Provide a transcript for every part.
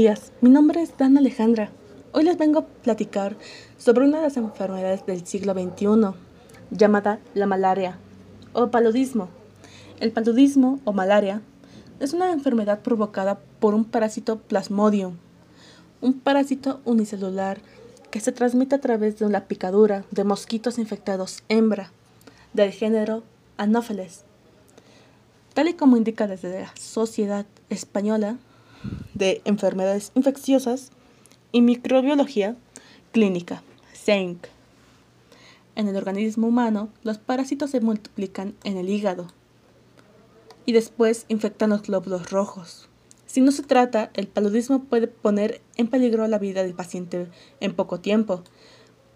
días, mi nombre es Dan Alejandra. Hoy les vengo a platicar sobre una de las enfermedades del siglo XXI, llamada la malaria o paludismo. El paludismo o malaria es una enfermedad provocada por un parásito plasmodium, un parásito unicelular que se transmite a través de una picadura de mosquitos infectados hembra del género Anopheles. Tal y como indica desde la Sociedad Española de Enfermedades Infecciosas y Microbiología Clínica, SENC. En el organismo humano, los parásitos se multiplican en el hígado y después infectan los glóbulos rojos. Si no se trata, el paludismo puede poner en peligro la vida del paciente en poco tiempo,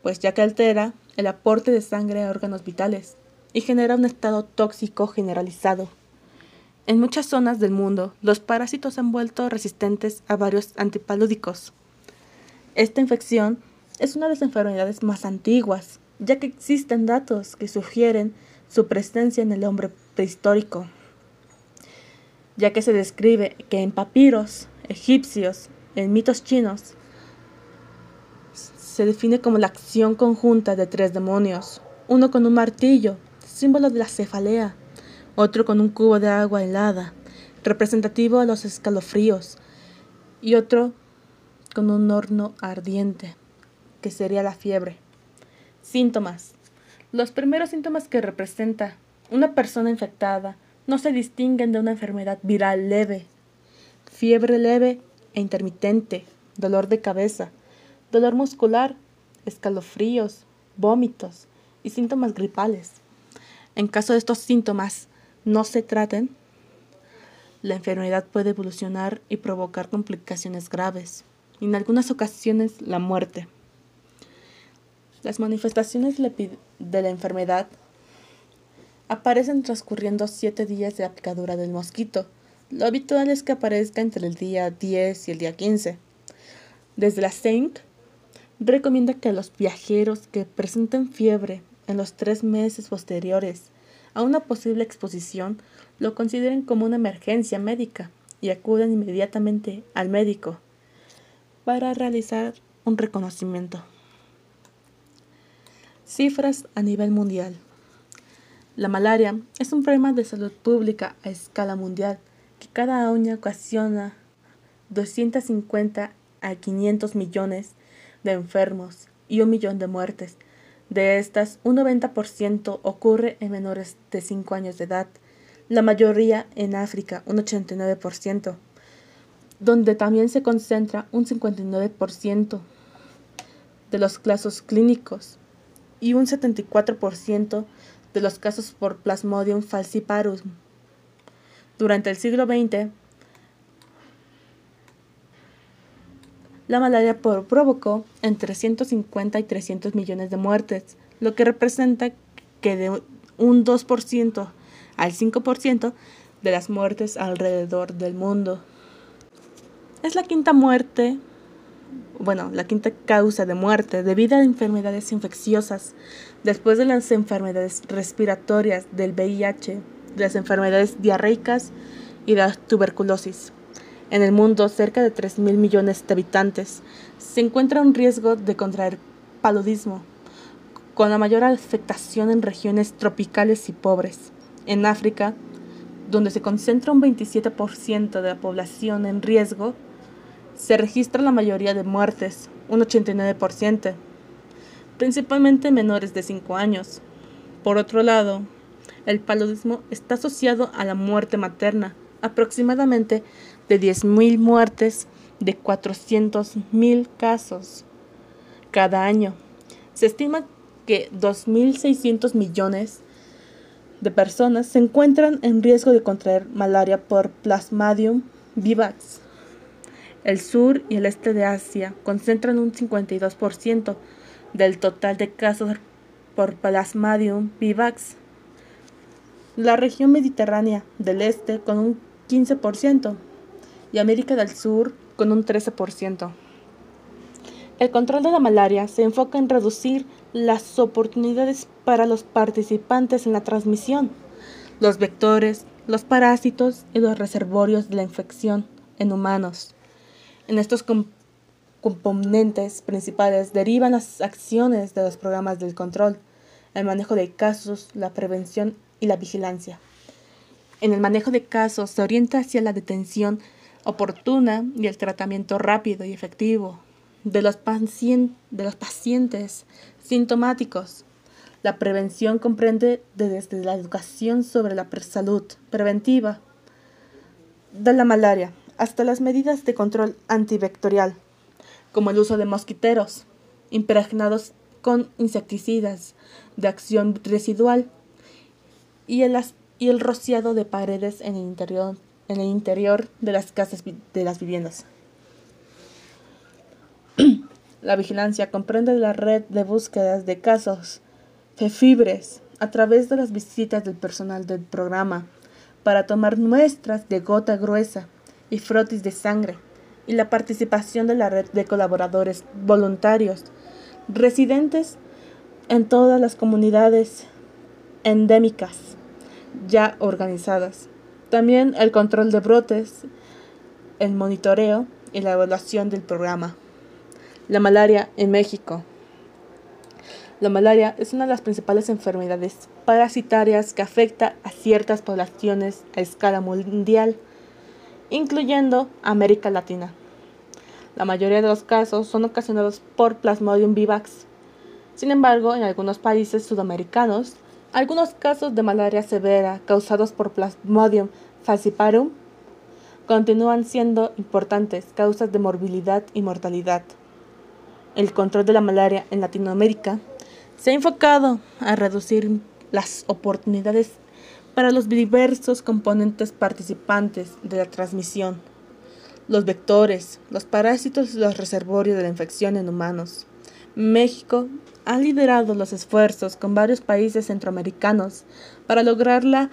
pues ya que altera el aporte de sangre a órganos vitales y genera un estado tóxico generalizado. En muchas zonas del mundo, los parásitos han vuelto resistentes a varios antipalúdicos. Esta infección es una de las enfermedades más antiguas, ya que existen datos que sugieren su presencia en el hombre prehistórico, ya que se describe que en papiros egipcios, en mitos chinos, se define como la acción conjunta de tres demonios, uno con un martillo, símbolo de la cefalea, otro con un cubo de agua helada, representativo a los escalofríos, y otro con un horno ardiente, que sería la fiebre. Síntomas. Los primeros síntomas que representa una persona infectada no se distinguen de una enfermedad viral leve. Fiebre leve e intermitente, dolor de cabeza, dolor muscular, escalofríos, vómitos y síntomas gripales. En caso de estos síntomas, no se traten, la enfermedad puede evolucionar y provocar complicaciones graves, y en algunas ocasiones la muerte. Las manifestaciones de la enfermedad aparecen transcurriendo siete días de la picadura del mosquito. Lo habitual es que aparezca entre el día 10 y el día 15. Desde la SENC recomienda que los viajeros que presenten fiebre en los tres meses posteriores a una posible exposición lo consideren como una emergencia médica y acudan inmediatamente al médico para realizar un reconocimiento. Cifras a nivel mundial. La malaria es un problema de salud pública a escala mundial que cada año ocasiona 250 a 500 millones de enfermos y un millón de muertes de estas, un 90% ocurre en menores de 5 años de edad, la mayoría en África, un 89%, donde también se concentra un 59% de los casos clínicos y un 74% de los casos por Plasmodium falciparum. Durante el siglo XX, La malaria provocó entre 150 y 300 millones de muertes, lo que representa que de un 2% al 5% de las muertes alrededor del mundo. Es la quinta muerte, bueno, la quinta causa de muerte debido a enfermedades infecciosas, después de las enfermedades respiratorias del VIH, las enfermedades diarreicas y la tuberculosis. En el mundo, cerca de 3 mil millones de habitantes se encuentra un riesgo de contraer paludismo, con la mayor afectación en regiones tropicales y pobres. En África, donde se concentra un 27% de la población en riesgo, se registra la mayoría de muertes, un 89%, principalmente menores de 5 años. Por otro lado, el paludismo está asociado a la muerte materna, aproximadamente de 10.000 muertes, de 400.000 casos cada año. Se estima que 2.600 millones de personas se encuentran en riesgo de contraer malaria por Plasmodium vivax. El sur y el este de Asia concentran un 52% del total de casos por Plasmodium vivax. La región mediterránea del este con un 15% y América del Sur con un 13%. El control de la malaria se enfoca en reducir las oportunidades para los participantes en la transmisión, los vectores, los parásitos y los reservorios de la infección en humanos. En estos componentes principales derivan las acciones de los programas del control, el manejo de casos, la prevención y la vigilancia. En el manejo de casos se orienta hacia la detención oportuna y el tratamiento rápido y efectivo de los, pacientes sintomáticos. La prevención comprende desde la educación sobre la salud preventiva de la malaria hasta las medidas de control antivectorial, como el uso de mosquiteros impregnados con insecticidas de acción residual y el, y el rociado de paredes en el interior, en el interior de las casas de las viviendas. La vigilancia comprende la red de búsquedas de casos fefibres a través de las visitas del personal del programa para tomar muestras de gota gruesa y frotis de sangre y la participación de la red de colaboradores voluntarios residentes en todas las comunidades endémicas ya organizadas. También el control de brotes, el monitoreo y la evaluación del programa. La malaria en México. La malaria es una de las principales enfermedades parasitarias que afecta a ciertas poblaciones a escala mundial, incluyendo América Latina. La mayoría de los casos son ocasionados por Plasmodium vivax. Sin embargo, en algunos países sudamericanos, algunos casos de malaria severa causados por Plasmodium falciparum continúan siendo importantes causas de morbilidad y mortalidad el control de la malaria en Latinoamérica, se ha enfocado a reducir las oportunidades para los diversos componentes participantes de la transmisión, los vectores, los parásitos y los reservorios de la infección en humanos. México ha liderado los esfuerzos con varios países centroamericanos para lograr la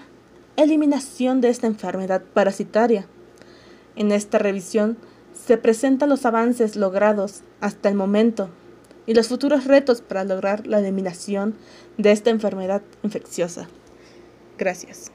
eliminación de esta enfermedad parasitaria. En esta revisión se presentan los avances logrados hasta el momento y los futuros retos para lograr la eliminación de esta enfermedad infecciosa. Gracias.